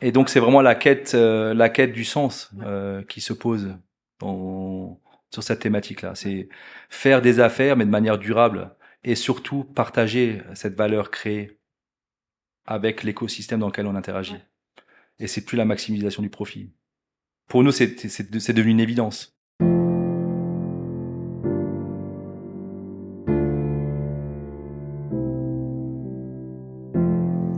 Et donc c'est vraiment la quête, euh, la quête du sens euh, qui se pose dans, sur cette thématique-là. C'est faire des affaires, mais de manière durable, et surtout partager cette valeur créée avec l'écosystème dans lequel on interagit. Et c'est plus la maximisation du profit. Pour nous, c'est c'est- c'est devenu une évidence.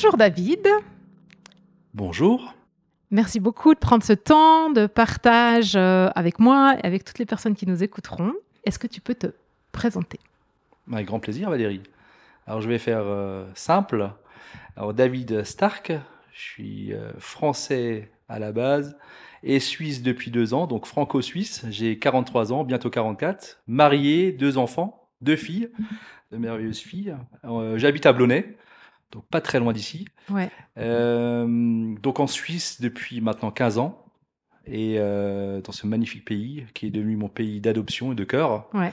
Bonjour David. Bonjour. Merci beaucoup de prendre ce temps de partage euh, avec moi et avec toutes les personnes qui nous écouteront. Est-ce que tu peux te présenter? Avec grand plaisir, Valérie. Alors, je vais faire euh, simple. Alors, David Stark, je suis euh, français à la base et suisse depuis deux ans, donc franco-suisse. J'ai 43 ans, bientôt 44, marié, deux enfants, deux filles, de merveilleuses filles. Euh, J'habite à Blonay, donc pas très loin d'ici. Ouais. Euh, donc en Suisse depuis maintenant 15 ans et euh, dans ce magnifique pays qui est devenu mon pays d'adoption et de cœur. Ouais.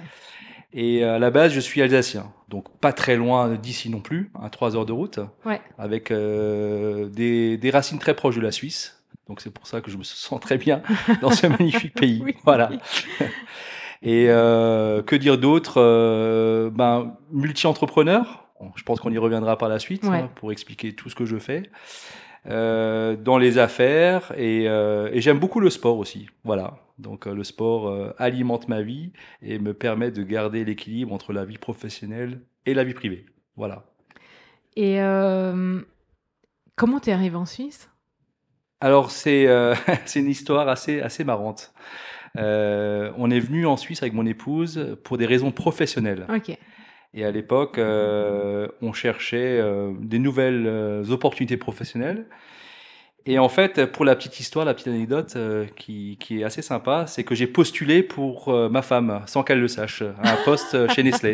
Et à la base, je suis alsacien, donc pas très loin d'ici non plus, à 3 heures de route, Ouais. avec euh, des, des racines très proches de la Suisse. Donc c'est pour ça que je me sens très bien dans ce magnifique pays. Oui. Voilà. Et euh, que dire d'autre euh, Ben multi-entrepreneur. Bon, Je pense qu'on y reviendra par la suite Ouais. hein, pour expliquer tout ce que je fais euh, dans les affaires et, euh, et j'aime beaucoup le sport aussi. Voilà. Donc euh, le sport alimente ma vie et me permet de garder l'équilibre entre la vie professionnelle et la vie privée. Voilà. Et comment t'es arrivé en Suisse? Alors c'est c'est une histoire assez assez marrante. On est venu en Suisse avec mon épouse pour des raisons professionnelles. Ok. Et à l'époque, euh, on cherchait euh, des nouvelles euh, opportunités professionnelles. Et en fait, pour la petite histoire, la petite anecdote qui, est assez sympa, c'est que j'ai postulé pour ma femme, sans qu'elle le sache, à un poste chez Nestlé.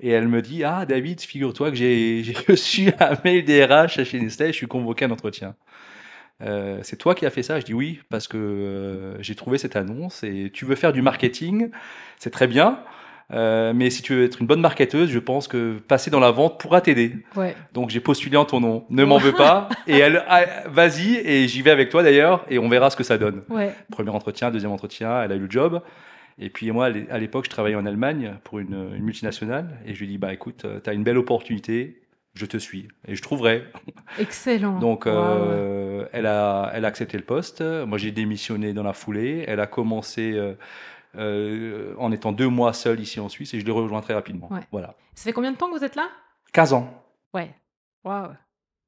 Et elle me dit, ah David, figure-toi que j'ai reçu un mail des RH chez Nestlé, je suis convoqué à un entretien. C'est toi qui as fait ça? Je dis oui, parce que j'ai trouvé cette annonce et tu veux faire du marketing, c'est très bien. Euh, mais si tu veux être une bonne marketeuse, je pense que passer dans la vente pourra t'aider. Ouais. Donc j'ai postulé en ton nom. Ne m'en veux pas. Et elle, ah, vas-y, et j'y vais avec toi d'ailleurs, et on verra ce que ça donne. Ouais. Premier entretien, deuxième entretien, elle a eu le job. Et puis moi, à l'époque, je travaillais en Allemagne pour une, une multinationale, et je lui dis, bah écoute, tu as une belle opportunité, je te suis, et je trouverai. Excellent. Donc, Wow. euh, elle, a, elle a accepté le poste. Moi, j'ai démissionné dans la foulée. Elle a commencé euh, euh, en étant deux mois seule ici en Suisse et je l'ai rejoint très rapidement. Ouais. Voilà. Ça fait combien de temps que vous êtes là? 15 ans. Ouais. Waouh.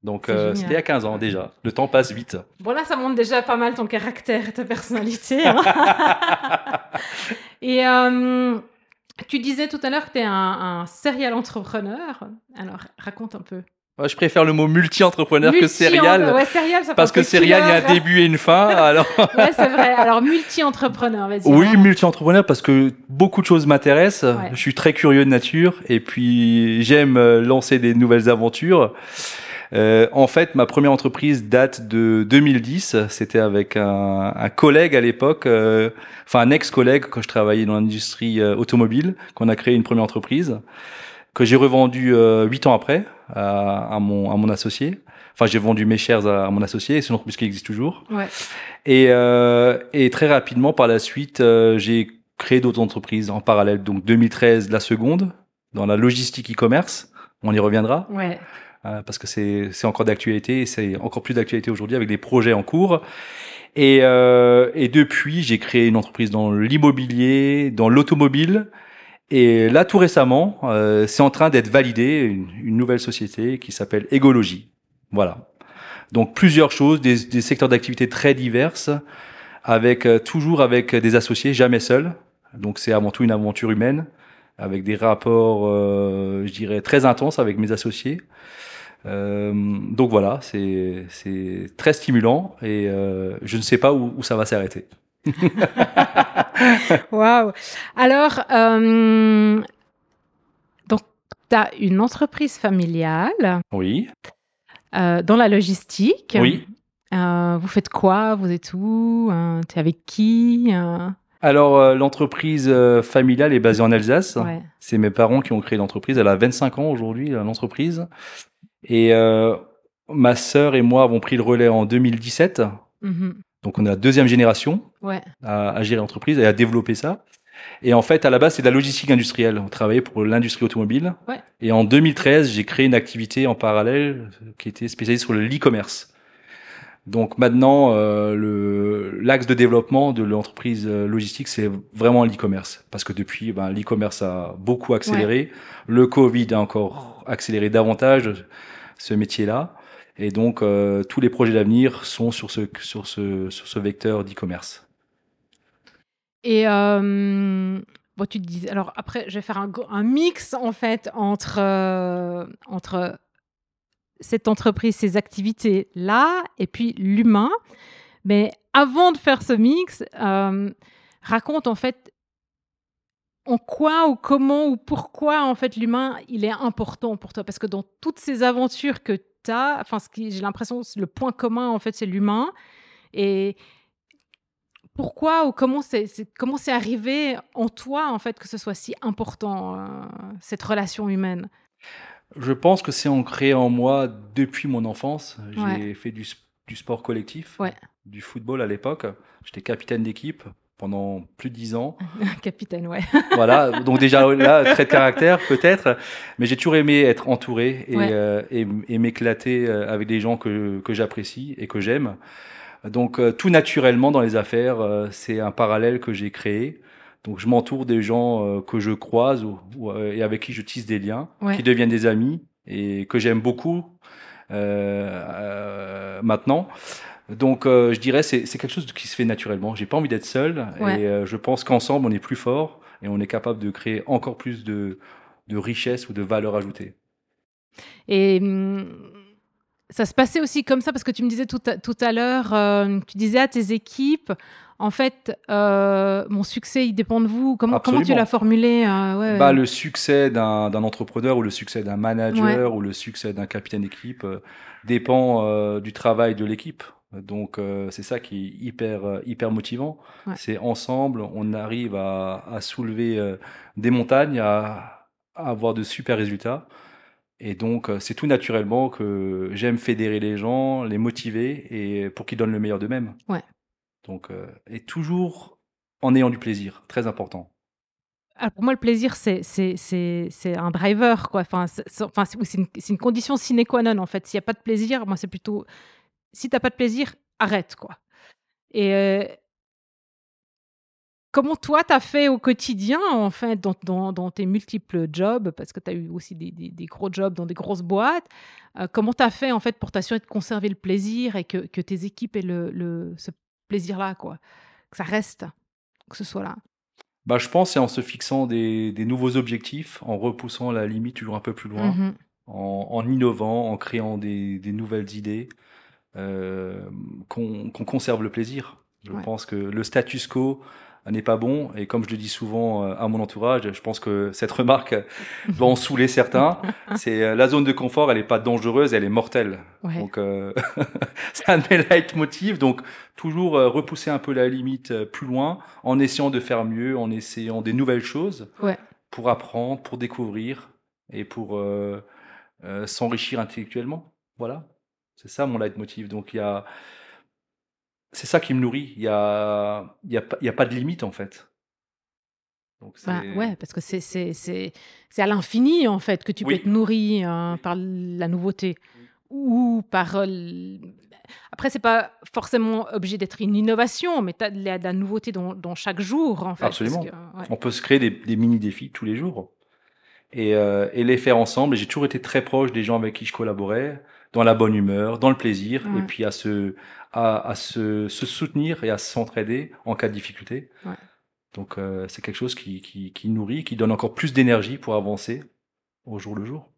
Donc, euh, c'était à 15 ans déjà. Le temps passe vite. Bon là, ça montre déjà pas mal ton caractère et ta personnalité. hein. et euh, tu disais tout à l'heure que tu es un, un serial entrepreneur. Alors, raconte un peu. Je préfère le mot multi-entrepreneur que Multi- serial. Ouais, serial, ça Parce que serial, il y a un début et une fin. Alors, Ouais, c'est vrai. Alors, multi-entrepreneur, vas-y. oui, multi-entrepreneur parce que beaucoup de choses m'intéressent. Ouais. Je suis très curieux de nature et puis j'aime euh, lancer des nouvelles aventures. Euh, en fait, ma première entreprise date de 2010. C'était avec un, un collègue à l'époque, euh, enfin un ex-collègue quand je travaillais dans l'industrie euh, automobile, qu'on a créé une première entreprise que j'ai revendue euh, huit ans après à, à mon à mon associé. Enfin, j'ai vendu mes shares à, à mon associé, c'est une entreprise qui existe toujours. Ouais. Et, euh, et très rapidement, par la suite, euh, j'ai créé d'autres entreprises en parallèle. Donc 2013, la seconde, dans la logistique e-commerce. On y reviendra. Ouais. Euh, parce que c'est encore d'actualité et c'est encore plus d'actualité aujourd'hui avec des projets en cours. Et, euh, et depuis, j'ai créé une entreprise dans l'immobilier, dans l'automobile. Et là, tout récemment, euh, c'est en train d'être validé une, une, nouvelle société qui s'appelle Égologie. Voilà. Donc plusieurs choses, des, des secteurs d'activité très diverses, avec euh, toujours avec des associés, jamais seuls. Donc c'est avant tout une aventure humaine, avec des rapports, euh, je dirais, très intenses avec mes associés. Euh, donc voilà, c'est très stimulant et euh, je ne sais pas où, où ça va s'arrêter. Waouh Alors, euh, donc, tu as une entreprise familiale. Oui. Euh, dans la logistique. Oui. Euh, vous faites quoi? Vous êtes où? Tu es avec qui? Alors, l'entreprise familiale est basée en Alsace. Ouais. C'est mes parents qui ont créé l'entreprise. Elle a 25 ans aujourd'hui, l'entreprise. Et ma sœur et moi avons pris le relais en 2017. Mm-hmm. Donc on est la deuxième génération ouais. à, à, gérer l'entreprise et à développer ça. Et en fait, à la base, c'est de la logistique industrielle. On travaillait pour l'industrie automobile. Ouais. Et en 2013, j'ai créé une activité en parallèle qui était spécialisée sur le e-commerce. Donc maintenant, euh, le l'axe de développement de l'entreprise euh, logistique, c'est vraiment l'e-commerce. Parce que depuis, ben, l'e-commerce a beaucoup accéléré. Ouais. Le Covid a encore accéléré davantage ce métier-là. Et donc, euh, tous les projets d'avenir sont sur ce, sur ce, sur ce vecteur d'e-commerce. Et euh, bon, tu te dis, alors après, je vais faire un, mix en fait entre, euh, entre cette entreprise, ces activités-là, et puis l'humain. Mais avant de faire ce mix, raconte en fait en quoi ou comment ou pourquoi en fait l'humain il est important pour toi? Parce que dans toutes ces aventures que enfin ce qui j'ai l'impression le point commun en fait c'est l'humain. Et pourquoi ou comment c'est comment c'est arrivé en toi en fait que ce soit si important euh, cette relation humaine? Je pense que c'est ancré en moi depuis mon enfance. J'ai ouais. fait du, du, sport collectif ouais. du football à l'époque. J'étais capitaine d'équipe pendant plus de dix ans. Capitaine, ouais. voilà, donc déjà là, trait de caractère peut-être, mais j'ai toujours aimé être entouré et, ouais. euh, et, et m'éclater euh, avec des gens que, que j'apprécie et que j'aime. Donc euh, tout naturellement dans les affaires, euh, c'est un parallèle que j'ai créé. Donc je m'entoure des gens que je croise ou, ou, et avec qui je tisse des liens, ouais. qui deviennent des amis et que j'aime beaucoup maintenant. Donc, euh, je dirais c'est quelque chose qui se fait naturellement. J'ai pas envie d'être seul ouais. et euh, je pense qu'ensemble on est plus fort et on est capable de créer encore plus de de richesse ou de valeur ajoutée. Et hum, ça se passait aussi comme ça parce que tu me disais tout à, tout à l'heure, euh, tu disais à tes équipes, en fait, euh, mon succès il dépend de vous. Comment comment tu l'as formulé euh, ouais, bah, le succès d'un entrepreneur ou le succès d'un manager ou le succès d'un capitaine d'équipe dépend du travail de l'équipe. Donc euh, c'est ça qui est hyper euh, hyper motivant. Ouais. C'est ensemble, on arrive à, à soulever euh, des montagnes, à, à, avoir de super résultats. Et donc c'est tout naturellement que j'aime fédérer les gens, les motiver et pour qu'ils donnent le meilleur d'eux-mêmes. Ouais. Donc euh, et toujours en ayant du plaisir, très important. Alors pour moi, le plaisir, c'est un driver, quoi. Enfin, c'est enfin, une, une condition sine qua non, en fait. S'il n'y a pas de plaisir, moi, c'est plutôt si t'as pas de plaisir, arrête quoi. Et euh, comment toi t'as fait au quotidien en fait dans, dans, dans tes multiples jobs? Parce que tu as eu aussi des, des, des, gros jobs dans des grosses boîtes. Euh, comment t'as fait en fait pour t'assurer de conserver le plaisir et que, que tes équipes aient le, le ce plaisir là quoi, que ça reste, que ce soit là. Bah, je pense c'est en se fixant des, des, nouveaux objectifs, en repoussant la limite toujours un peu plus loin, mmh. en, en, innovant, en créant des, nouvelles idées qu'on qu conserve le plaisir. Je ouais. pense que le status quo n'est pas bon et comme je le dis souvent euh, à mon entourage, je pense que cette remarque va en saouler certains. C'est euh, la zone de confort, elle n'est pas dangereuse, elle est mortelle. Ouais. Donc euh, c'est un de mes leitmotivs. Donc toujours euh, repousser un peu la limite euh, plus loin en essayant de faire mieux, en essayant des nouvelles choses ouais. pour apprendre, pour découvrir et pour euh, s'enrichir intellectuellement. Voilà. C'est ça mon leitmotiv. Donc il y a, c'est ça qui me nourrit. Il y a, y a, y a pas de limite en fait. Donc Bah, ouais, parce que c'est à l'infini en fait que tu peux Oui. être nourri euh, par la nouveauté ou par euh, après c'est pas forcément obligé d'être une innovation, mais tu as de la, de la nouveauté dans, dans chaque jour en fait. Absolument. que, ouais. On peut se créer des, des mini-défis tous les jours et, euh, et les faire ensemble. J'ai toujours été très proche des gens avec qui je collaborais, dans la bonne humeur, dans le plaisir, Ouais. et puis à, se, à, à se, se soutenir et à s'entraider en cas de difficulté. Ouais. Donc euh, c'est quelque chose qui, qui, qui nourrit, qui donne encore plus d'énergie pour avancer au jour le jour.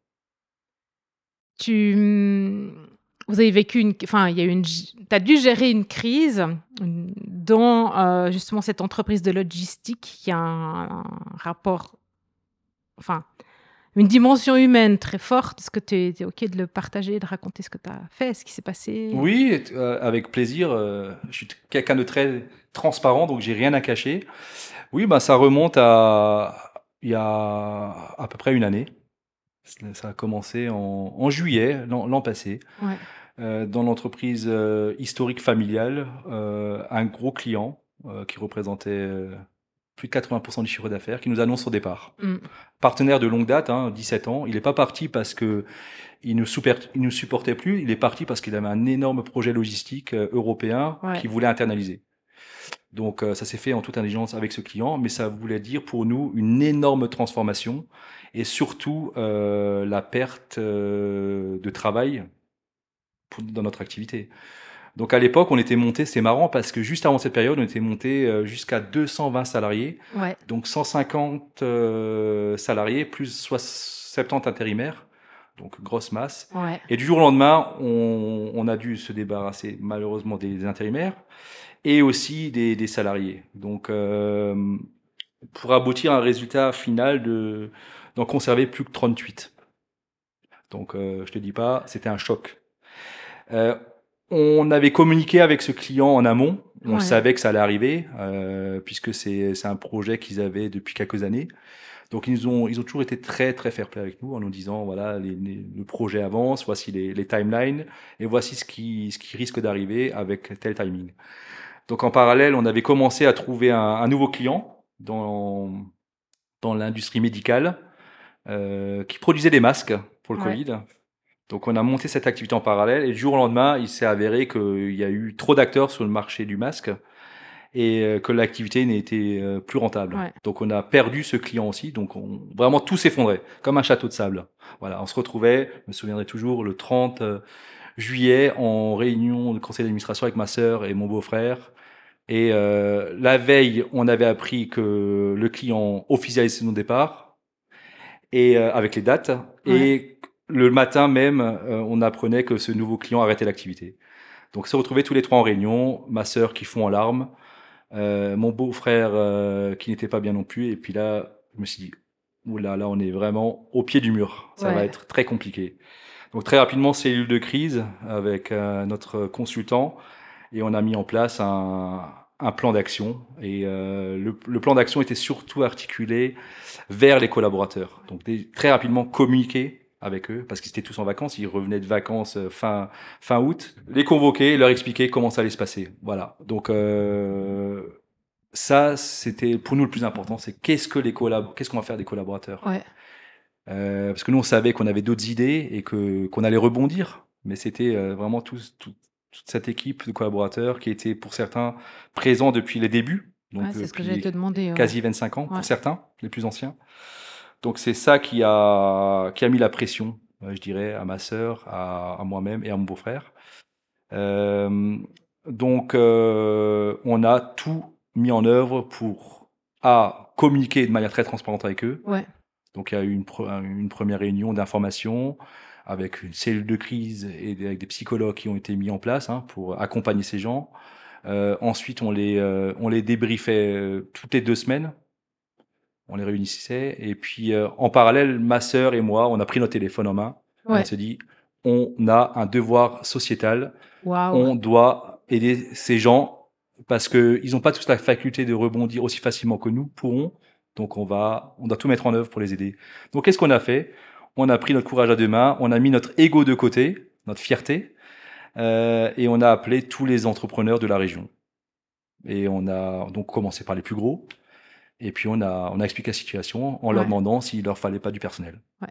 Tu vous avez vécu une enfin il y a une tu as dû gérer une crise dans euh, justement cette entreprise de logistique qui a un, un rapport enfin une dimension humaine très forte. Est-ce que tu es, OK de le partager, de raconter ce que tu as fait, ce qui s'est passé Oui, euh, avec plaisir. euh, je suis quelqu'un de très transparent, donc j'ai rien à cacher. Oui, bah ça remonte à il y a à peu près une année. Ça a commencé en, en juillet l'an passé, Ouais. euh, dans l'entreprise historique familiale, un gros client qui représentait plus de 80% du chiffre d'affaires, qui nous annonce son départ. Mm. Partenaire de longue date, hein, 17 ans. Il n'est pas parti parce que il ne, super- il ne supportait plus. Il est parti parce qu'il avait un énorme projet logistique euh, européen Ouais. qu'il voulait internaliser. Donc euh, ça s'est fait en toute intelligence avec ce client, mais ça voulait dire pour nous une énorme transformation et surtout euh, la perte euh, de travail pour- dans notre activité. Donc à l'époque, on était monté, c'est marrant parce que juste avant cette période, on était monté euh, jusqu'à 220 salariés, Ouais. donc 150 euh, salariés plus soix- 70 intérimaires, donc grosse masse. Ouais. Et du jour au lendemain, on, on a dû se débarrasser malheureusement des intérimaires et aussi des, des salariés. Donc, euh, pour aboutir à un résultat final de d'en conserver plus que 38. Donc, euh, je te dis pas, c'était un choc. Euh, on avait communiqué avec ce client en amont. On Ouais. savait que ça allait arriver, euh, puisque c'est un projet qu'ils avaient depuis quelques années. Donc ils ont ils ont toujours été très très fair play avec nous en nous disant voilà les, les- le projet avance, voici les, les timelines et voici ce qui ce qui risque d'arriver avec tel timing. Donc en parallèle, on avait commencé à trouver un, un nouveau client dans dans l'industrie médicale euh, qui produisait des masques pour le Ouais. Covid. Donc on a monté cette activité en parallèle et du jour au lendemain, il s'est avéré qu'il y a eu trop d'acteurs sur le marché du masque et euh, que l'activité n'était euh, plus rentable. Ouais. Donc on a perdu ce client aussi. Donc on, vraiment tout s'effondrait comme un château de sable. Voilà, on se retrouvait, je me souviendrai toujours, le 30 euh, juillet en réunion de conseil d'administration avec ma sœur et mon beau-frère. Et euh, la veille, on avait appris que le client officialisait son départ et euh, avec les dates. Et le matin même, euh, on apprenait que ce nouveau client arrêtait l'activité. Donc, on s'est retrouvés tous les trois en réunion, ma sœur qui fond en larmes, euh, mon beau-frère euh, qui n'était pas bien non plus. Et puis là, je me suis dit, oula, là, on est vraiment au pied du mur. Ça va être très compliqué. Donc, très rapidement, cellule de crise avec euh, notre consultant et on a mis en place un, un plan d'action. Et euh, le, le plan d'action était surtout articulé vers les collaborateurs. Donc, des- très rapidement communiquer avec eux parce qu'ils étaient tous en vacances. Ils revenaient de vacances euh, fin fin août. Les convoquer, leur expliquer comment ça allait se passer. Voilà. Donc euh, ça, c'était pour nous le plus important. C'est qu'est-ce que les collab, qu'est-ce qu'on va faire des collaborateurs Ouais. Euh, Parce que nous, on savait qu'on avait d'autres idées et que qu'on allait rebondir. Mais c'était euh, vraiment tous- tout- toute cette équipe de collaborateurs qui était pour certains présents depuis les débuts. Donc Ouais, c'est ce que j'allais te demander. ouais. quasi 25 ans pour certains, les plus anciens. Donc c'est ça qui a qui a mis la pression, euh, je dirais, à ma sœur, à, à moi-même et à mon beau-frère. Euh, donc euh, on a tout mis en œuvre pour à communiquer de manière très transparente avec eux. Ouais. Donc il y a eu une, pre- une première réunion d'information avec une cellule de crise et avec des psychologues qui ont été mis en place hein, pour accompagner ces gens. Euh, ensuite, on les, euh, on les débriefait euh, toutes les deux semaines. On les réunissait. Et puis, euh, en parallèle, ma sœur et moi, on a pris notre téléphone en main. Ouais. On se dit, on a un devoir sociétal. On doit aider ces gens parce que ils n'ont pas tous la faculté de rebondir aussi facilement que nous pourrons. Donc, on va, on doit tout mettre en œuvre pour les aider. Donc, qu'est-ce qu'on a fait? On a pris notre courage à deux mains. On a mis notre ego de côté, notre fierté, euh, et on a appelé tous les entrepreneurs de la région. Et on a donc commencé par les plus gros. Et puis on a, on a expliqué la situation en leur demandant s'il leur fallait pas du personnel. Ouais.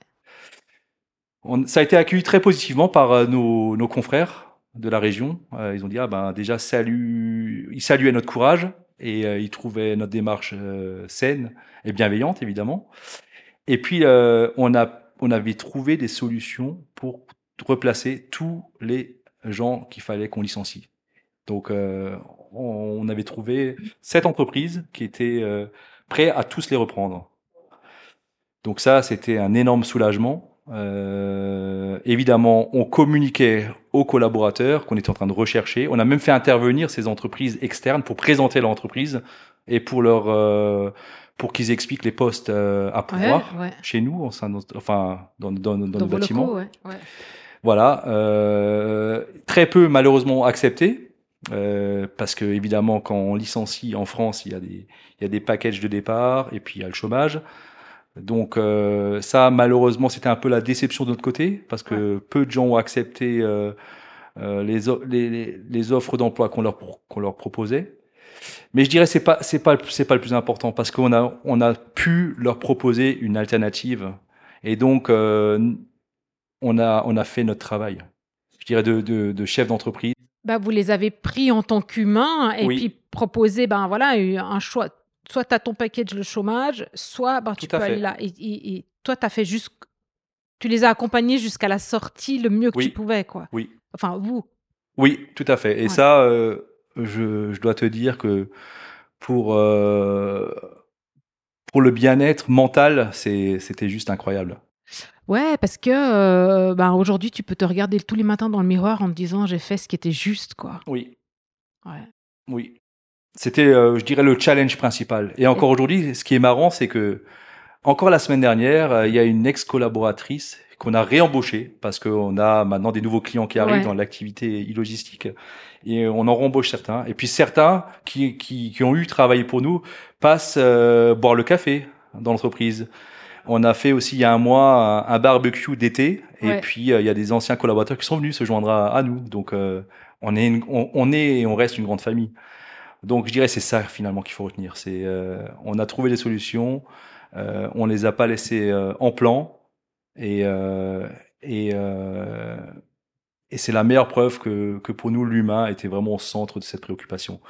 On- ça a été accueilli très positivement par euh, nos, nos confrères de la région. Euh, ils ont dit ah ben déjà salut, ils saluaient notre courage et euh, ils trouvaient notre démarche euh, saine et bienveillante évidemment. Et puis on a on avait trouvé des solutions pour replacer tous les gens qu'il fallait qu'on licencie. Donc on avait trouvé sept entreprises qui étaient prêtes à tous les reprendre. Donc ça, c'était un énorme soulagement. Euh, évidemment, on communiquait aux collaborateurs qu'on était en train de rechercher. On a même fait intervenir ces entreprises externes pour présenter leur entreprise et pour leur euh, pour qu'ils expliquent les postes euh, à pouvoir Ouais, ouais. chez nous, enfin dans, dans, dans, Dans nos bâtiments. locaux, ouais. Voilà, euh, très peu malheureusement accepté, euh, parce que évidemment quand on licencie en France, il y a des il y a des packages de départ et puis il y a le chômage. Donc euh, ça malheureusement c'était un peu la déception de notre côté parce que peu de gens ont accepté euh, euh, les, les, les, offres d'emploi qu'on leur qu'on leur proposait. Mais je dirais c'est pas c'est pas c'est pas le plus important parce qu'on a on a pu leur proposer une alternative et donc euh, on a on a fait notre travail. Je dirais de de, de chef d'entreprise. Bah, vous les avez pris en tant qu'humains et Oui. puis proposé ben, voilà, un choix. Soit tu as ton package le chômage, soit ben, tu peux fait. aller là. Et, et- et toi, tu as fait juste. Tu les as accompagnés jusqu'à la sortie le mieux que Oui. tu pouvais. quoi. Oui. Enfin, vous. Oui, tout à fait. Et Ouais. ça, euh, je, je dois te dire que pour euh, pour le bien-être mental, c'est c'était juste incroyable. Ouais, parce que euh, ben, aujourd'hui, tu peux te regarder tous les matins dans le miroir en te disant j'ai fait ce qui était juste. quoi. Oui, Ouais. oui. C'était, euh, je dirais, le challenge principal. Et encore aujourd'hui, ce qui est marrant, c'est que encore la semaine dernière, euh, il y a une ex-collaboratrice qu'on a réembauchée parce qu'on a maintenant des nouveaux clients qui arrivent Ouais. dans l'activité e-logistique et on en rembauche certains. Et puis certains qui, qui, qui ont eu travaillé pour nous passent euh, boire le café dans l'entreprise. On a fait aussi il y a un mois un, barbecue d'été et puis euh, il y a des anciens collaborateurs qui sont venus se joindre à, à nous. Donc euh, on est une- on, on est et on reste une grande famille. Donc je dirais c'est ça finalement qu'il faut retenir. C'est euh, on a trouvé des solutions, euh, on les a pas laissées euh, en plan et euh, et euh, et c'est la meilleure preuve que que pour nous l'humain était vraiment au centre de cette préoccupation.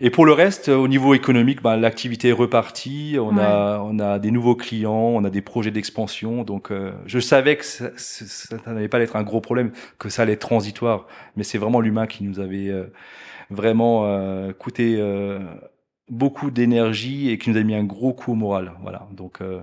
Et pour le reste, au niveau économique, ben, l'activité est repartie. On a, on a des nouveaux clients, on a des projets d'expansion. Donc, euh, je savais que ça, ça, ça n'allait pas être un gros problème, que ça allait être transitoire. Mais c'est vraiment l'humain qui nous avait euh, vraiment euh, coûté euh, beaucoup d'énergie et qui nous a mis un gros coup au moral. Voilà. Donc, euh,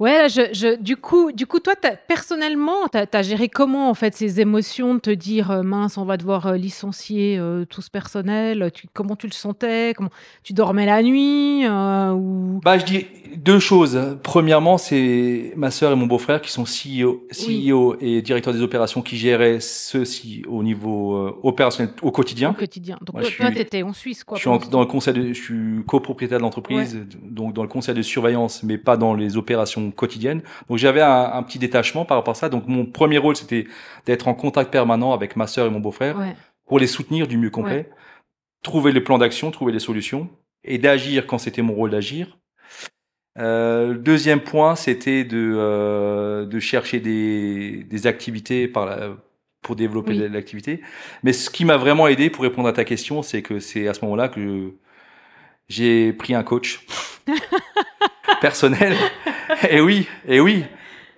Ouais, je, je, du coup, du coup, toi, t'as- personnellement, tu as, géré comment en fait ces émotions de te dire euh, mince, on va devoir euh, licencier euh, tout ce personnel. Tu, comment tu le sentais Comment tu dormais la nuit euh, ou Bah, je dis deux choses. Premièrement, c'est ma sœur et mon beau-frère qui sont CEO, Oui. CEO et directeur des opérations qui géraient ceci au niveau euh, opérationnel au au quotidien. quotidien Donc Moi, toi, suis- t'étais en Suisse, quoi. Je suis en- dans le conseil, de, je suis copropriétaire de l'entreprise, donc dans le conseil de surveillance, mais pas dans les opérations quotidiennes. Donc j'avais un, un petit détachement par rapport à ça. Donc mon premier rôle, c'était d'être en contact permanent avec ma sœur et mon beau-frère Ouais. pour les soutenir du mieux qu'on Ouais. peut, trouver les plans d'action, trouver les solutions et d'agir quand c'était mon rôle d'agir. Euh, le deuxième point, c'était de, euh, de chercher des, des activités par la, pour développer Oui. l'activité. Mais ce qui m'a vraiment aidé pour répondre à ta question, c'est que c'est à ce moment-là que j'ai pris un coach personnel. et oui, et oui,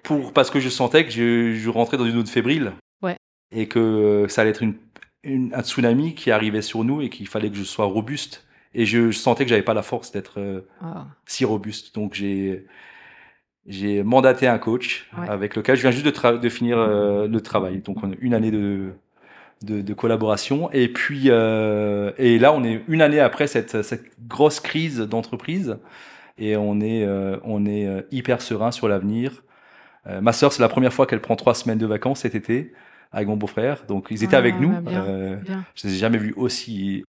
pour parce que je sentais que je, je rentrais dans une zone fébrile Ouais. et que ça allait être une, une- un tsunami qui arrivait sur nous et qu'il fallait que je sois robuste. Et je, je sentais que j'avais pas la force d'être euh, Ah. si robuste. Donc j'ai j'ai mandaté un coach Ouais. avec lequel je viens juste de, finir euh, le travail. Donc on a une année de de, de collaboration et puis euh, et là on est une année après cette cette grosse crise d'entreprise et on est on est hyper serein sur l'avenir. Ma sœur c'est la première fois qu'elle prend trois semaines de vacances cet été avec mon beau-frère. Donc ils étaient Ah, avec nous. bah, bien. Bien. je les ai jamais vus aussi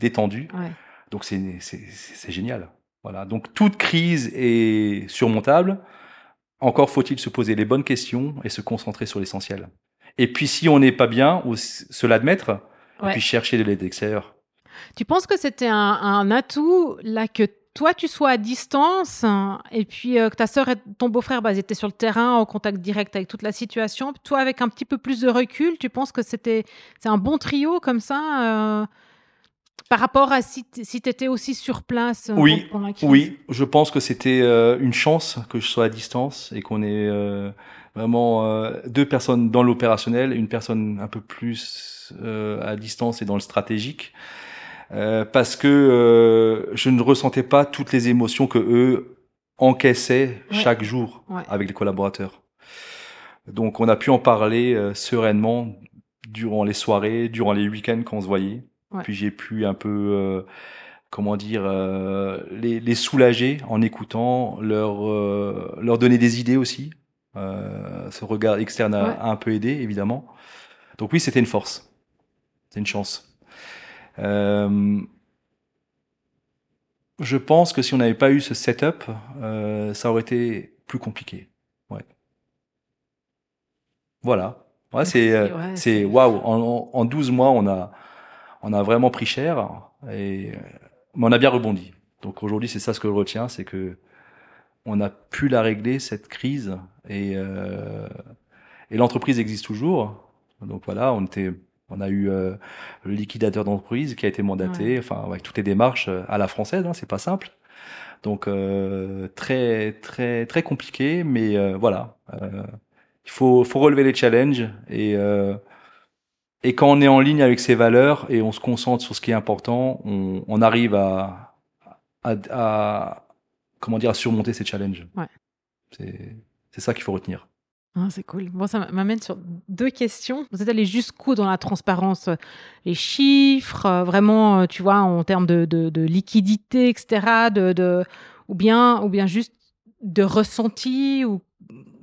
Détendu. Ouais. Donc c'est génial. Voilà. Donc toute crise est surmontable. Encore faut-il se poser les bonnes questions et se concentrer sur l'essentiel. Et puis si on n'est pas bien, ou se l'admettre, Ouais. et puis chercher de l'aide extérieure. Tu penses que c'était un, un atout là que toi, tu sois à distance hein, et puis euh, que ta sœur et ton beau-frère bah, étaient sur le terrain en contact direct avec toute la situation. Toi, avec un petit peu plus de recul, tu penses que c'était c'est un bon trio comme ça euh, par rapport à si tu étais aussi sur place euh, Oui, pendant oui, je pense que c'était euh, une chance que je sois à distance et qu'on ait euh, vraiment euh, deux personnes dans l'opérationnel, une personne un peu plus euh, à distance et dans le stratégique, euh, parce que euh, je ne ressentais pas toutes les émotions que eux encaissaient Ouais. chaque jour Ouais. avec les collaborateurs. Donc on a pu en parler euh, sereinement durant les soirées, durant les week-ends quand on se voyait. Ouais. Puis j'ai pu un peu, euh, comment dire, euh, les, les soulager en écoutant, leur, euh, leur donner des idées aussi. Euh, ce regard externe a, Ouais. a un peu aidé, évidemment. Donc oui, c'était une force. C'est une chance. Je pense que si on n'avait pas eu ce setup, ça aurait été plus compliqué. Ouais. Voilà. Ouais, c'est, c'est waouh. En, en 12 mois, on a, on a vraiment pris cher et, mais on a bien rebondi. Donc aujourd'hui, c'est ça ce que je retiens, c'est que on a pu la régler cette crise et, euh, et l'entreprise existe toujours. Donc voilà, on était, on a eu euh, le liquidateur d'entreprise qui a été mandaté, enfin avec toutes les démarches euh, à la française, hein, c'est pas simple. Donc euh, très très très compliqué, mais euh, voilà, euh, il faut faut relever les challenges et euh, et quand on est en ligne avec ses valeurs et on se concentre sur ce qui est important, on, on arrive à, à, à comment dire à surmonter ces challenges. Ouais. C'est c'est ça qu'il faut retenir. Ah, c'est cool. Bon, ça m'amène sur deux questions. Vous êtes allé jusqu'où dans la transparence euh, Les chiffres, euh, vraiment, euh, tu vois, en termes de, de, de liquidité, etc. De, de, ou, bien, ou bien juste de ressenti ou...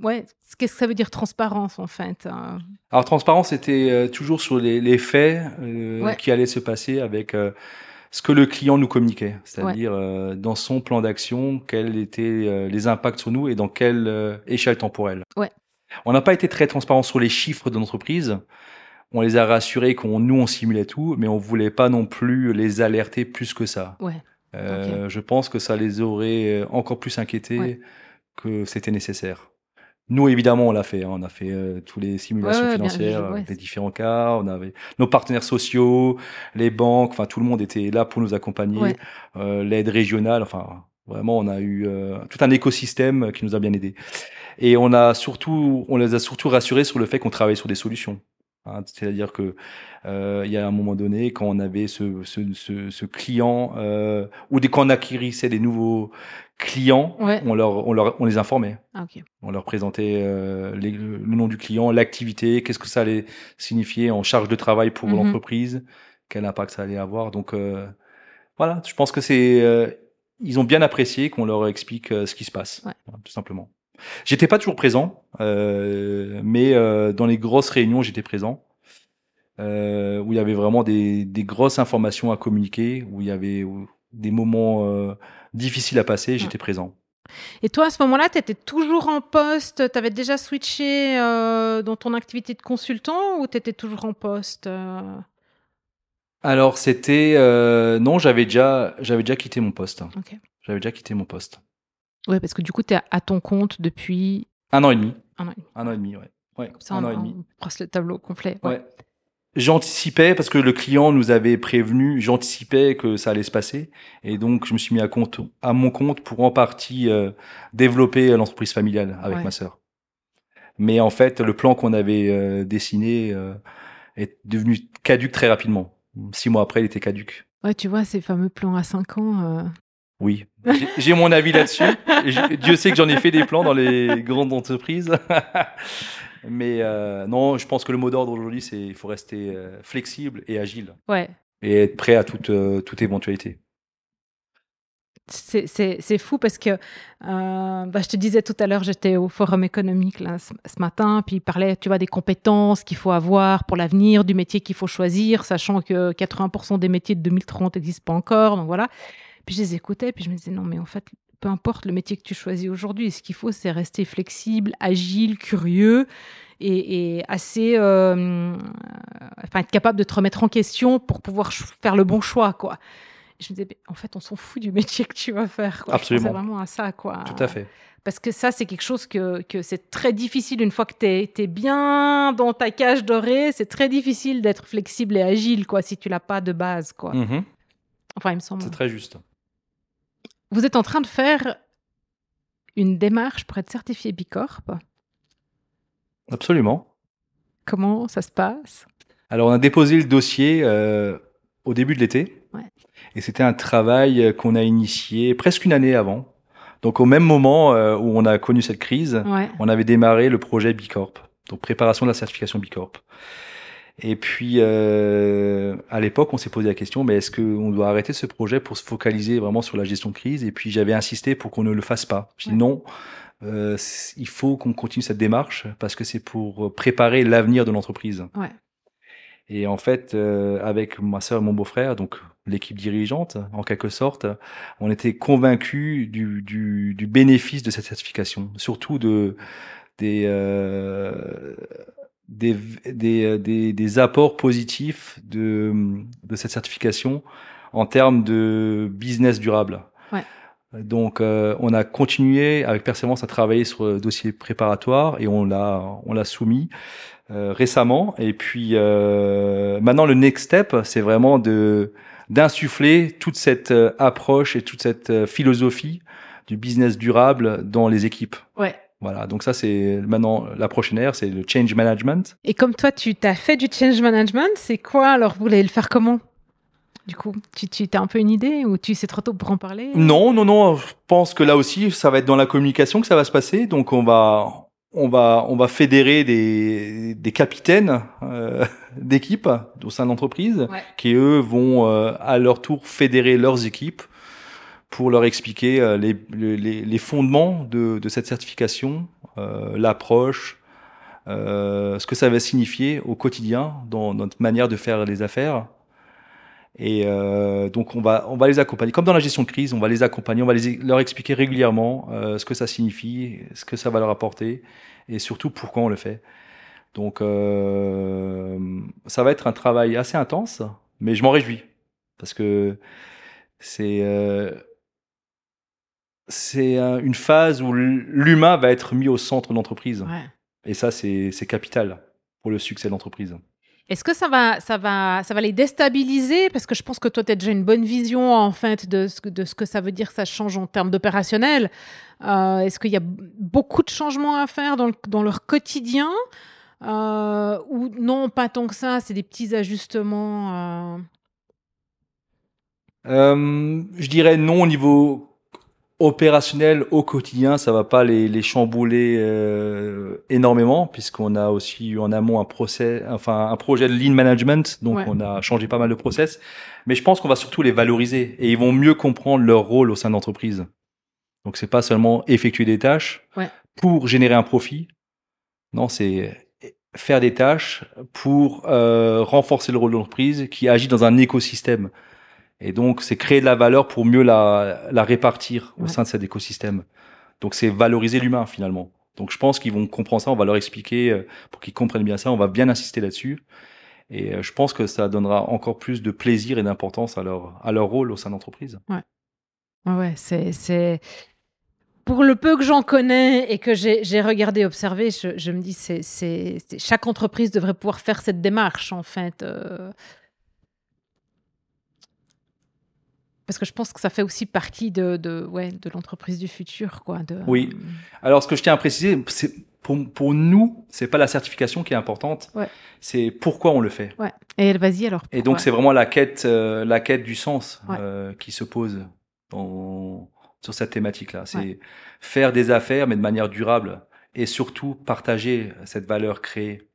Ouais, qu'est-ce que ça veut dire transparence en fait euh Alors transparence c'était euh, toujours sur les, les faits euh, Ouais. qui allaient se passer avec euh, ce que le client nous communiquait, c'est-à-dire euh, dans son plan d'action quels étaient les impacts sur nous et dans quelle échelle temporelle. Ouais. On n'a pas été très transparent sur les chiffres de l'entreprise. On les a rassurés qu'on nous on simulait tout, mais on voulait pas non plus les alerter plus que ça. Ouais. Euh, Je pense que ça les aurait encore plus inquiétés que c'était nécessaire. Nous, évidemment, on l'a fait. hein. On a fait euh, tous les simulations Ouais, ouais, bien, financières, ouais, les différents cas. On avait nos partenaires sociaux, les banques. Enfin, tout le monde était là pour nous accompagner. Euh, L'aide régionale. Enfin, vraiment, on a eu euh, tout un écosystème qui nous a bien aidés. Et on a surtout, on les a surtout rassurés sur le fait qu'on travaillait sur des solutions. Hein, C'est-à-dire que euh, il y a un moment donné, quand on avait ce, ce, ce, ce client euh, ou dès qu'on acquérissait des nouveaux clients, Ouais. on leur, on leur, on les informait. Ah. On leur présentait euh, les- le nom du client, l'activité, qu'est-ce que ça allait signifier en charge de travail pour Mhm. l'entreprise, quel impact ça allait avoir. Donc euh, voilà, je pense que c'est euh, ils ont bien apprécié qu'on leur explique euh, ce qui se passe, Ouais. Tout simplement. J'étais pas toujours présent, euh, mais euh, dans les grosses réunions, j'étais présent. Euh, où il y avait vraiment des, des grosses informations à communiquer, où il y avait des moments difficiles à passer, j'étais présent. Et toi, à ce moment-là, tu étais toujours en poste Tu avais déjà switché dans ton activité de consultant ou tu étais toujours en poste Alors c'était non, j'avais déjà j'avais déjà quitté mon poste. J'avais déjà quitté mon poste. Ouais, parce que du coup, tu es à ton compte depuis Un an et demi. un an et demi. Un an et demi, ouais. Ouais, Comme ça, un on, an et demi. on le tableau complet. Ouais. J'anticipais parce que le client nous avait prévenu, j'anticipais que ça allait se passer et donc je me suis mis à compte à mon compte pour en partie euh, développer l'entreprise familiale avec Ouais. ma sœur. Mais en fait, le plan qu'on avait euh, dessiné euh, est devenu caduque très rapidement. Six mois après, il était caduque. Ouais, tu vois, ces fameux plans à 5 ans. Oui, J'ai- mon avis là-dessus. Dieu sait que j'en ai fait des plans dans les grandes entreprises. Mais euh, non, je pense que le mot d'ordre aujourd'hui, c'est il faut rester euh, flexible et agile Ouais, et être prêt à toute, euh, toute éventualité. c'est- fou parce que euh, bah, je te disais tout à l'heure, j'étais au forum économique là, ce, ce matin, puis il parlait, tu vois, des compétences qu'il faut avoir pour l'avenir, du métier qu'il faut choisir, sachant que 80% des métiers de 2030 n'existent pas encore. Donc voilà. Puis je les écoutais, puis je me disais, non, mais en fait, peu importe le métier que tu choisis aujourd'hui, ce qu'il faut, c'est rester flexible, agile, curieux et, et assez. euh, enfin, être capable de te remettre en question pour pouvoir faire le bon choix, quoi. Je me disais, en fait, on s'en fout du métier que tu vas faire. Quoi. Absolument. C'est vraiment à ça, quoi. Tout à fait. Parce que ça, c'est quelque chose que, que c'est très difficile. Une fois que tu es, bien dans ta cage dorée, c'est très difficile d'être flexible et agile, quoi, si tu l'as pas de base, quoi. Mhm. Enfin, il me semble. C'est très juste. Vous êtes en train de faire une démarche pour être certifié Bicorp. Absolument. Comment ça se passe? Alors, on a déposé le dossier euh, au début de l'été. Ouais. Et c'était un travail qu'on a initié presque une année avant. Donc, au même moment euh, où on a connu cette crise, Ouais. on avait démarré le projet Bicorp. Donc, préparation de la certification Bicorp. Et puis, euh, à l'époque, on s'est posé la question, mais est-ce qu'on doit arrêter ce projet pour se focaliser vraiment sur la gestion de crise? Et puis, j'avais insisté pour qu'on ne le fasse pas. J'ai dit Ouais. non, euh, il faut qu'on continue cette démarche parce que c'est pour préparer l'avenir de l'entreprise. Ouais. Et en fait, euh, avec ma sœur et mon beau-frère, donc l'équipe dirigeante, en quelque sorte, on était convaincus du, du, du bénéfice de cette certification, surtout de des euh, des, des, des, des apports positifs de, de cette certification en termes de business durable. Ouais. Donc, euh, on a continué avec persévérance à travailler sur le dossier préparatoire et on l'a on l'a soumis euh, récemment. Et puis euh, maintenant, le next step, c'est vraiment de d'insuffler toute cette euh, approche et toute cette euh, philosophie du business durable dans les équipes. Ouais. Voilà, donc ça c'est maintenant la prochaine ère, c'est le change management. Et comme toi, tu t'as fait du change management, c'est quoi alors Vous voulez le faire comment? Du coup, tu, tu as un peu une idée ou tu sais trop tôt pour en parler? Non, non, non, je pense que là aussi ça va être dans la communication que ça va se passer. Donc on va on va on va fédérer des des capitaines euh, d'équipes au sein de l'entreprise Ouais. qui eux vont euh, à leur tour fédérer leurs équipes pour leur expliquer euh, les, les, les fondements de, de cette certification, euh, l'approche, euh, ce que ça va signifier au quotidien dans notre manière de faire les affaires. Et euh, donc on va on va les accompagner comme dans la gestion de crise, on va les accompagner, on va les, leur expliquer régulièrement euh, ce que ça signifie, ce que ça va leur apporter et surtout pourquoi on le fait. Donc euh, ça va être un travail assez intense, mais je m'en réjouis parce que c'est euh, c'est euh, une phase où l'humain va être mis au centre de l'entreprise. Ouais. Et ça, c'est capital pour le succès de l'entreprise. Est-ce que ça va, ça, va, ça va les déstabiliser? Parce que je pense que toi, tu as déjà une bonne vision en fait de ce que, de ce que ça veut dire que ça change en termes d'opérationnel. Euh, Est-ce qu'il y a beaucoup de changements à faire dans, le- dans leur quotidien? Euh, Ou non, pas tant que ça, c'est des petits ajustements Euh, je dirais non au niveau opérationnel au quotidien, ça va pas les, les chambouler euh, énormément puisqu'on a aussi eu en amont un procès, enfin un projet de lean management, donc Ouais. on a changé pas mal de process. Mais je pense qu'on va surtout les valoriser et ils vont mieux comprendre leur rôle au sein de l'entreprise. Donc c'est pas seulement effectuer des tâches Ouais. pour générer un profit. Non, c'est faire des tâches pour euh, renforcer le rôle de l'entreprise qui agit dans un écosystème. Et donc, c'est créer de la valeur pour mieux la, la répartir au Ouais. sein de cet écosystème. Donc, c'est valoriser l'humain finalement. Donc, je pense qu'ils vont comprendre ça. On va leur expliquer euh, pour qu'ils comprennent bien ça. On va bien insister là-dessus. Et euh, je pense que ça donnera encore plus de plaisir et d'importance à leur, à leur rôle au sein de l'entreprise. Ouais, ouais, c'est, c'est. Pour le peu que j'en connais et que j'ai, j'ai regardé, observé, je, je me dis c'est, c'est, c'est- chaque entreprise devrait pouvoir faire cette démarche en fait. euh. Parce que je pense que ça fait aussi partie de, de, ouais, de l'entreprise du futur, quoi. De, Oui. Alors, ce que je tiens à préciser, c'est pour, pour nous, c'est pas la certification qui est importante. Ouais. C'est pourquoi on le fait. Ouais. Et vas-y alors. Et donc, c'est vraiment la quête, euh, la quête du sens Ouais. euh, qui se pose dans- sur cette thématique-là. C'est faire des affaires, mais de manière durable, et surtout partager cette valeur créée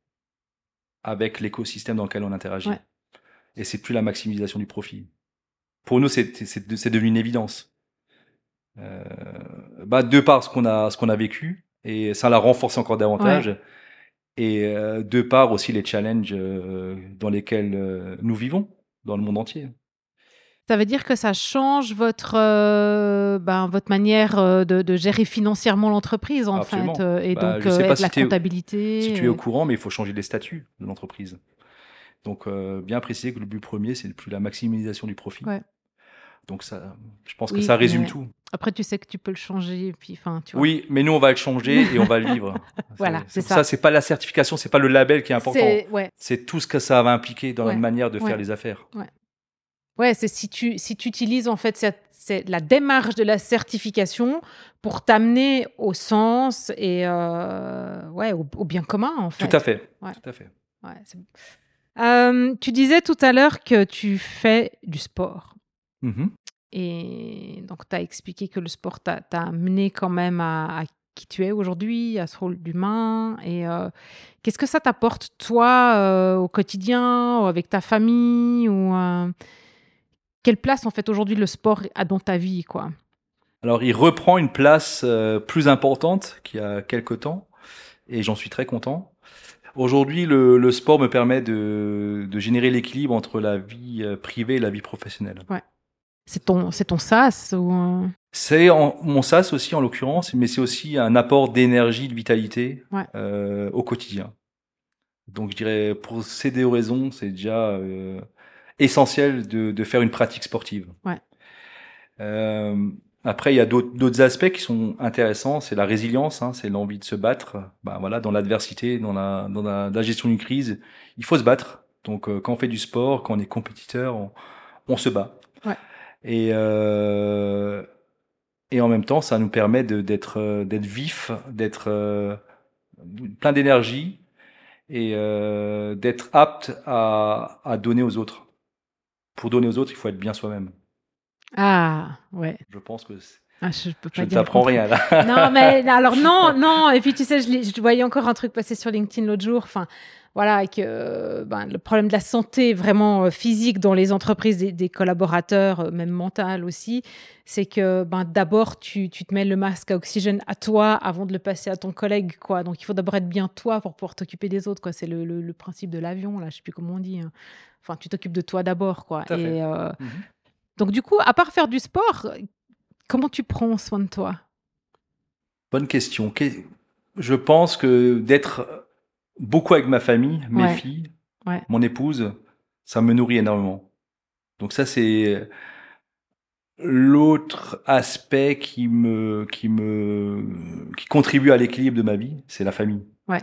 avec l'écosystème dans lequel on interagit. Et c'est plus la maximisation du profit. Pour nous, c'est devenu une évidence. Euh, bah, de par ce qu'on a, ce qu'on a vécu, et ça l'a renforcé encore davantage. Et euh, de par aussi les challenges euh, dans lesquels euh, nous vivons dans le monde entier. Ça veut dire que ça change votre, euh, ben, votre manière de, de gérer financièrement l'entreprise, en Absolument. fait. Et Bah, donc, je sais pas si la comptabilité. Si tu es au courant, mais il faut changer les statuts de l'entreprise. Donc, euh, bien préciser que le but premier, c'est plus la maximisation du profit. Ouais. Donc ça, je pense que ça résume tout. Après, tu sais que tu peux le changer, puis enfin, tu vois. Oui, mais nous on va le changer et on va le vivre. voilà, c'est ça. Ça, c'est pas la certification, c'est pas le label qui est important. C'est tout ce que ça va impliquer dans la manière de faire les affaires. Ouais. Ouais, c'est si tu si tu utilises en fait cette, la démarche de la certification pour t'amener au sens et euh, ouais au, bien commun en fait. Tout à fait. Tout à fait. Ouais, euh, tu disais tout à l'heure que tu fais du sport. Mmh et donc, tu as expliqué que le sport t'a amené quand même à, qui tu es aujourd'hui, à ce rôle d'humain. Et euh, qu'est-ce que ça t'apporte, toi, euh, au quotidien, ou avec ta famille ou, Quelle place, en fait, aujourd'hui, le sport a dans ta vie quoi? Alors, il reprend une place plus importante qu'il y a quelques temps. Et j'en suis très content. Aujourd'hui, le, sport me permet de, générer l'équilibre entre la vie euh, privée et la vie professionnelle. Ouais. C'est ton, c'est ton sas ou C'est mon sas aussi en l'occurrence, mais c'est aussi un apport d'énergie, de vitalité euh, au quotidien. Donc je dirais pour ces deux raisons, c'est déjà euh, essentiel de, de, faire une pratique sportive. Ouais. Après, il y a d'autres aspects qui sont intéressants. C'est la résilience, hein, c'est l'envie de se battre. Ben voilà, dans l'adversité, dans la, dans la, gestion d'une crise, il faut se battre. Donc, euh, quand on fait du sport, quand on est compétiteur, on, on se bat. Ouais. Et euh, et en même temps, ça nous permet d'être euh, d'être vif, d'être euh, plein d'énergie et euh, d'être apte à, à donner aux autres. Pour donner aux autres, il faut être bien soi-même. Ah, ouais. Je pense que ah, je peux pas je ne t'apprends rien là. non, mais alors non, non. Et puis tu sais, je, je voyais encore un truc passer sur LinkedIn l'autre jour. Enfin, voilà, que euh, ben, le problème de la santé vraiment euh, physique dans les entreprises des, collaborateurs, euh, même mental aussi, c'est que ben, d'abord tu, tu, te mets le masque à oxygène à toi avant de le passer à ton collègue, quoi. Donc il faut d'abord être bien toi pour pouvoir t'occuper des autres, quoi. C'est le, le, principe de l'avion, là. Je sais plus comment on dit. Hein. Enfin, tu t'occupes de toi d'abord, quoi. Et, euh, mhm. Donc du coup, à part faire du sport, comment tu prends soin de toi? Bonne question. Je pense que d'être beaucoup avec ma famille, mes filles, mon épouse, ça me nourrit énormément. Donc ça c'est l'autre aspect qui me qui me qui contribue à l'équilibre de ma vie, c'est la famille. Ouais.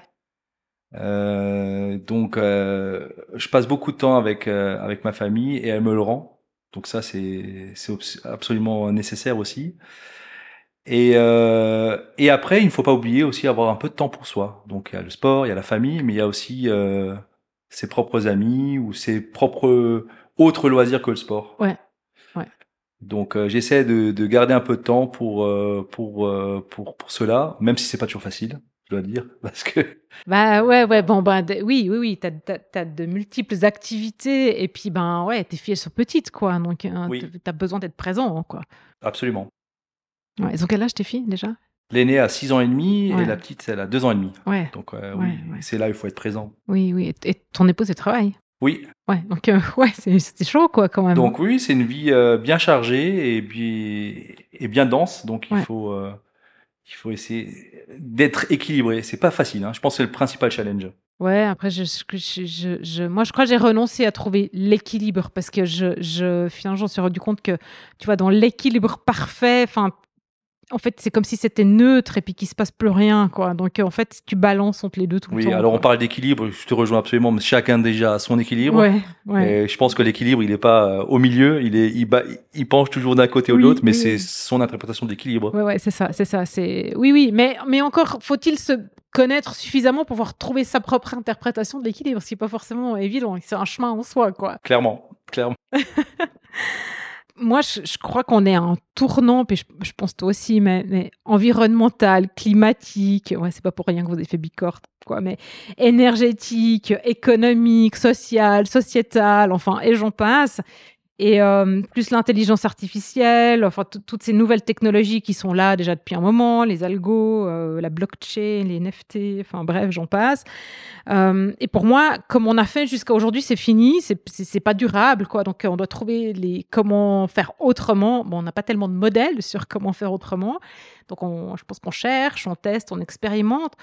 Euh, donc euh, je passe beaucoup de temps avec euh, avec ma famille et elle me le rend. Donc ça, c'est absolument nécessaire aussi. Et, euh, et après, il ne faut pas oublier aussi avoir un peu de temps pour soi. Donc il y a le sport, il y a la famille, mais il y a aussi euh, ses propres amis ou ses propres autres loisirs que le sport. Ouais. ouais. Donc euh, j'essaie de, de, garder un peu de temps pour euh, pour, euh, pour pour cela, même si c'est pas toujours facile dois dire, parce que. Bah ouais, ouais, bon, ben oui, oui, oui, t'as as, de multiples activités, et puis ben ouais, tes filles sont petites, quoi, donc hein, tu as besoin d'être présent, quoi. Absolument. Ouais, ils ont quel âge tes filles déjà? L'aînée a 6 ans et demi, et la petite, elle a 2 ans et demi. Ouais. Donc euh, oui, c'est là où il faut être présent. Oui, oui, et, ton épouse, elle travaille? Oui. Ouais, donc euh, ouais, c'est chaud quoi quand même. Donc oui, c'est une vie euh, bien chargée et, bien, et bien dense, donc il faut il faut essayer d'être équilibré. C'est pas facile. Hein. Je pense que c'est le principal challenge. Ouais, après, je, je, je, moi, je crois que j'ai renoncé à trouver l'équilibre parce que je, je, finalement, j'en suis rendu compte que, tu vois, dans l'équilibre parfait, enfin, en fait, c'est comme si c'était neutre et puis qu'il se passe plus rien, quoi. Donc, en fait, tu balances entre les deux tout le temps. Oui, alors on parle d'équilibre, je te rejoins absolument, mais chacun déjà a son équilibre. Ouais, ouais. Et je pense que l'équilibre, il n'est pas euh, au milieu, il est, il, il penche toujours d'un côté ou de l'autre, mais c'est son interprétation de l'équilibre. Ouais, ouais, c'est ça, c'est ça, c'est, oui, oui, mais, mais encore, faut-il se connaître suffisamment pour pouvoir trouver sa propre interprétation de l'équilibre, ce qui n'est pas forcément évident, c'est un chemin en soi, quoi. Clairement, clairement. moi, je, crois qu'on est en tournant, puis je, pense toi aussi, mais, environnemental, climatique, ouais, c'est pas pour rien que vous avez fait Bicorp, quoi, mais énergétique, économique, social, sociétal, enfin, et j'en passe et euh, plus l'intelligence artificielle, enfin toutes ces nouvelles technologies qui sont là déjà depuis un moment, les algos, euh, la blockchain, les NFT, enfin bref, j'en passe. Euh, et pour moi, comme on a fait jusqu'à aujourd'hui, c'est fini, c'est pas durable, quoi. Donc on doit trouver les comment faire autrement. Bon, on n'a pas tellement de modèles sur comment faire autrement, donc on, je pense qu'on cherche, on teste, on expérimente.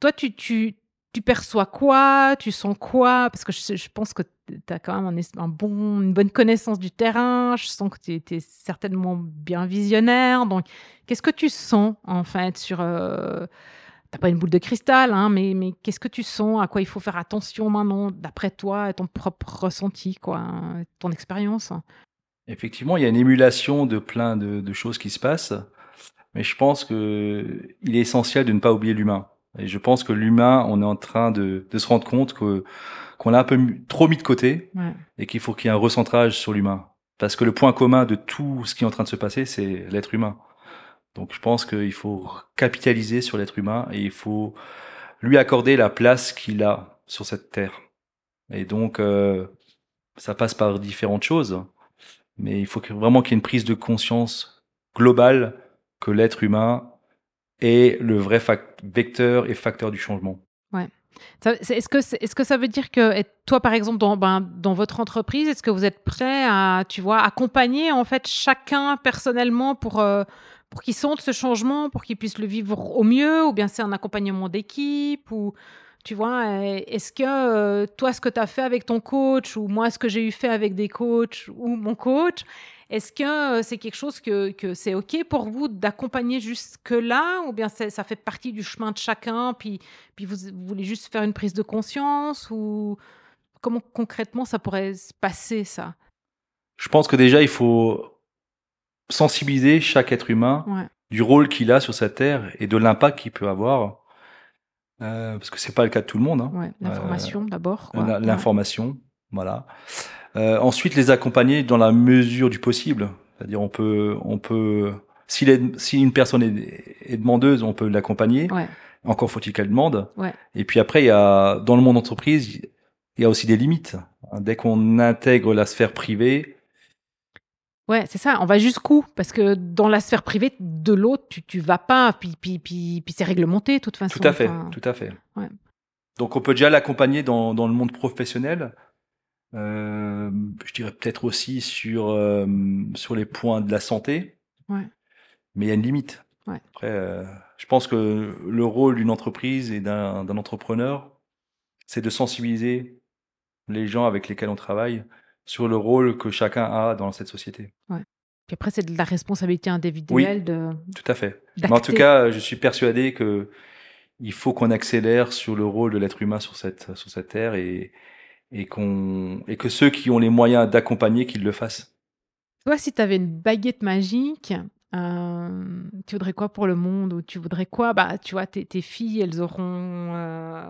Toi, tu, tu tu perçois quoi Tu sens quoi? Parce que je, pense que tu as quand même un, un, bon, une bonne connaissance du terrain. Je sens que tu es, certainement bien visionnaire. Donc, qu'est-ce que tu sens, en fait, sur... Euh, T'as pas une boule de cristal, hein, mais, mais qu'est-ce que tu sens? À quoi il faut faire attention maintenant, d'après toi, ton propre ressenti, quoi, ton expérience? Effectivement, il y a une émulation de plein de, choses qui se passent, mais je pense que il est essentiel de ne pas oublier l'humain. Et je pense que l'humain, on est en train de, de se rendre compte que qu'on l'a un peu trop mis de côté ouais. et qu'il faut qu'il y ait un recentrage sur l'humain. Parce que le point commun de tout ce qui est en train de se passer, c'est l'être humain. Donc je pense qu'il faut capitaliser sur l'être humain et il faut lui accorder la place qu'il a sur cette terre. Et donc euh, ça passe par différentes choses, mais il faut vraiment qu'il y ait une prise de conscience globale que l'être humain est le vrai vecteur et facteur du changement. Ouais. Est-ce que, est, que ça veut dire que toi, par exemple, dans, ben, dans votre entreprise, est-ce que vous êtes prêt à, tu vois, accompagner en fait chacun personnellement pour, euh, pour qu'il sente ce changement, pour qu'il puisse le vivre au mieux, ou bien c'est un accompagnement d'équipe, ou tu vois, est-ce que euh, toi, ce que tu as fait avec ton coach, ou moi, ce que j'ai eu fait avec des coachs, ou mon coach, est-ce que euh, c'est quelque chose que, que c'est OK pour vous d'accompagner jusque-là ou bien ça fait partie du chemin de chacun puis, puis vous, vous, voulez juste faire une prise de conscience ou comment concrètement ça pourrait se passer ça? Je pense que déjà il faut sensibiliser chaque être humain ouais. du rôle qu'il a sur cette terre et de l'impact qu'il peut avoir. Euh, parce que c'est pas le cas de tout le monde. Hein. Ouais, l'information euh, d'abord. L'information, ouais. voilà. Euh, ensuite, les accompagner dans la mesure du possible. C'est-à-dire, on peut, on peut, si, les, si une personne est, est demandeuse, on peut l'accompagner. Ouais. Encore faut-il qu'elle demande. Ouais. Et puis après, il y a, dans le monde entreprise, il y a aussi des limites. Dès qu'on intègre la sphère privée, Ouais, c'est ça. On va jusqu'où? Parce que dans la sphère privée de l'autre, tu, tu vas pas, puis, puis, puis, puis c'est réglementé de toute façon. Tout à fait, enfin... tout à fait. Ouais. Donc on peut déjà l'accompagner dans, dans le monde professionnel. Euh, je dirais peut-être aussi sur euh, sur les points de la santé. Ouais. Mais il y a une limite. Ouais. Après, euh, je pense que le rôle d'une entreprise et d'un entrepreneur, c'est de sensibiliser les gens avec lesquels on travaille sur le rôle que chacun a dans cette société. Ouais. Puis après, c'est de la responsabilité individuelle oui, de. Tout à fait. Mais en tout cas, je suis persuadé que il faut qu'on accélère sur le rôle de l'être humain sur cette sur cette terre et et qu'on et que ceux qui ont les moyens d'accompagner qu'ils le fassent. Toi, si tu avais une baguette magique, euh, tu voudrais quoi pour le monde ou tu voudrais quoi? Bah, tu vois, tes, tes filles, elles auront euh,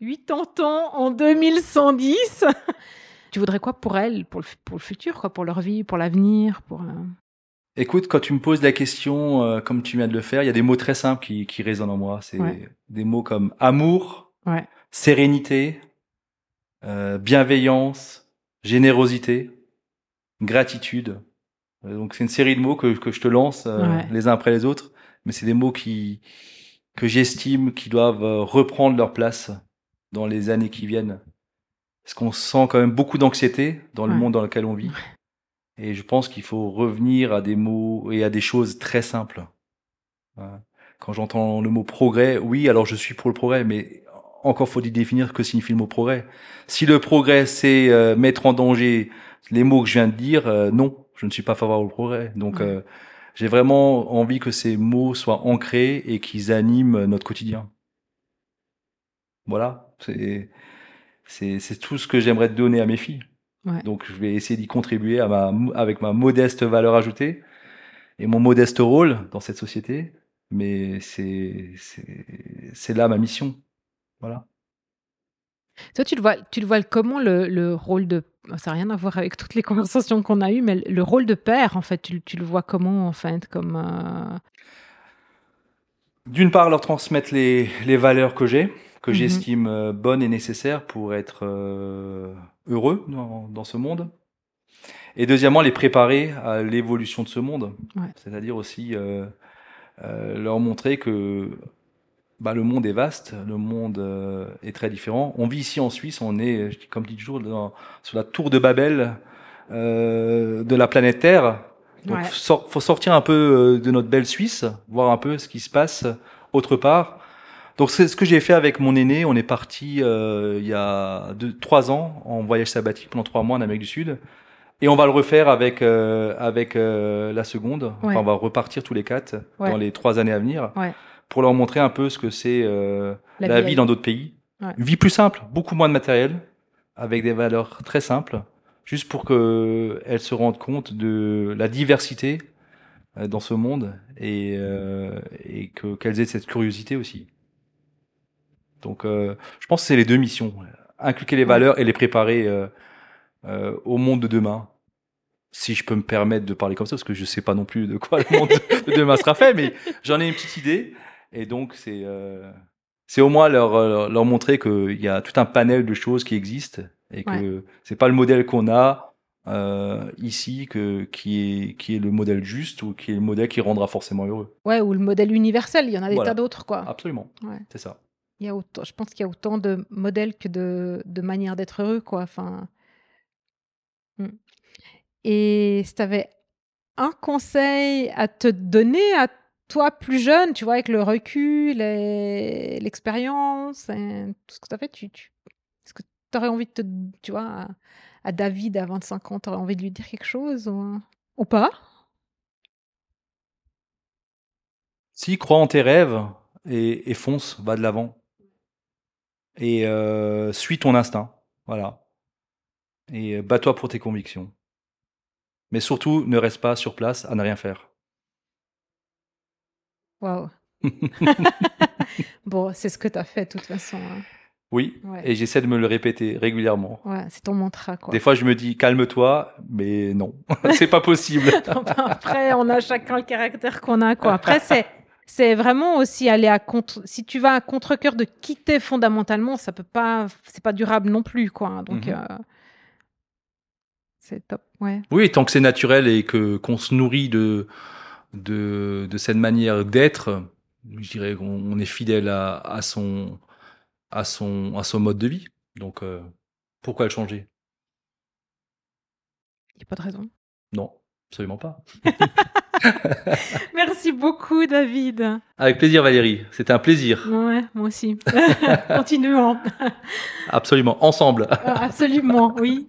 80 ans en 2110. tu voudrais quoi pour elles, pour le, pour le futur, quoi, pour leur vie, pour l'avenir, pour. Euh... Écoute, quand tu me poses la question, euh, comme tu viens de le faire, il y a des mots très simples qui, qui résonnent en moi. C'est ouais. des mots comme amour, ouais. sérénité, euh, bienveillance, générosité, gratitude. Euh, donc c'est une série de mots que, que je te lance euh, ouais. les uns après les autres, mais c'est des mots qui que j'estime qui doivent reprendre leur place dans les années qui viennent. Parce qu'on sent quand même beaucoup d'anxiété dans le ouais. monde dans lequel on vit. Et je pense qu'il faut revenir à des mots et à des choses très simples. Quand j'entends le mot progrès, oui, alors je suis pour le progrès, mais encore faut-il définir que signifie le mot progrès. Si le progrès c'est euh, mettre en danger les mots que je viens de dire, euh, non, je ne suis pas favorable au progrès. Donc euh, j'ai vraiment envie que ces mots soient ancrés et qu'ils animent notre quotidien. Voilà, c'est c'est c'est tout ce que j'aimerais donner à mes filles. Ouais. Donc je vais essayer d'y contribuer à ma avec ma modeste valeur ajoutée et mon modeste rôle dans cette société, mais c'est là ma mission. Voilà. Toi, tu le vois, tu le vois comment le, le rôle de, ça n'a rien à voir avec toutes les conversations qu'on a eues, mais le rôle de père, en fait, tu, tu le vois comment, en fait, comme. Euh... D'une part, leur transmettre les, les valeurs que j'ai, que mmh. j'estime euh, bonnes et nécessaires pour être euh, heureux dans, dans, ce monde. Et deuxièmement, les préparer à l'évolution de ce monde. Ouais. C'est-à-dire aussi euh, leur montrer que bah, le monde est vaste, le monde euh, est très différent. On vit ici en Suisse, on est, comme dit toujours, dans, sur la tour de Babel euh, de la planète Terre. Donc, ouais. so faut sortir un peu euh, de notre belle Suisse, voir un peu ce qui se passe autre part, Donc c'est ce que j'ai fait avec mon aîné. On est parti euh, il y a deux, trois ans en voyage sabbatique pendant trois mois en Amérique du Sud. Et on va le refaire avec euh, avec euh, la seconde. Enfin, on va repartir tous les quatre Ouais. dans les trois années à venir Ouais. Pour leur montrer un peu ce que c'est euh, La la, vie dans d'autres pays. Ouais. Une vie plus simple, beaucoup moins de matériel, avec des valeurs très simples, juste pour que elles se rendent compte de la diversité euh, dans ce monde et euh, et que qu'elles aient cette curiosité aussi. Donc, euh, je pense que c'est les deux missions inculquer les valeurs et les préparer euh, au monde de demain. Si je peux me permettre de parler comme ça, parce que je sais pas non plus de quoi le monde de demain sera fait, mais j'en ai une petite idée. Et donc, c'est euh, c'est au moins leur, leur, leur montrer qu'il y a tout un panel de choses qui existent et que c'est pas le modèle qu'on a euh, ici que qui est qui est le modèle juste ou qui est le modèle qui rendra forcément heureux. Ouais, ou le modèle universel, il y en a des Voilà. tas d'autres, quoi. Absolument, Ouais. c'est ça. Il y a autant, je pense qu'il y a autant de modèles que de, de manières d'être heureux, quoi. Enfin. hmm. Et si tu avais un conseil à te donner à toi plus jeune, tu vois, avec le recul, l'expérience, tout ce que tu as fait, tu, tu- est-ce que tu aurais envie de te, tu vois, à, David à 25 ans, tu aurais envie de lui dire quelque chose ou, pas? Si crois en tes rêves et, et fonce, va de l'avant. Et euh, suis ton instinct, voilà. Et euh, bats-toi pour tes convictions. Mais surtout, ne reste pas sur place à ne rien faire. Waouh. bon, c'est ce que tu as fait de toute façon. hein. Oui, Ouais. et j'essaie de me le répéter régulièrement. Ouais, c'est ton mantra, quoi. Des fois, je me dis calme-toi, mais non, c'est pas possible. Enfin, après, on a chacun le caractère qu'on a, quoi. Après, c'est, c'est vraiment aussi aller à contre. Si tu vas à contre-cœur de quitter fondamentalement, ça peut pas, c'est pas durable non plus, quoi. Donc, Mhm. euh, c'est top, ouais. Oui, tant que c'est naturel et que qu'on se nourrit de de, de cette manière d'être, je dirais qu'on on est fidèle à, à son à son à son mode de vie. Donc euh, pourquoi le changer? Il n'y a pas de raison. Non, absolument pas. Merci beaucoup, David. Avec plaisir Valérie, c'était un plaisir. Ouais, moi aussi. Continuons. Absolument, ensemble. Absolument, oui.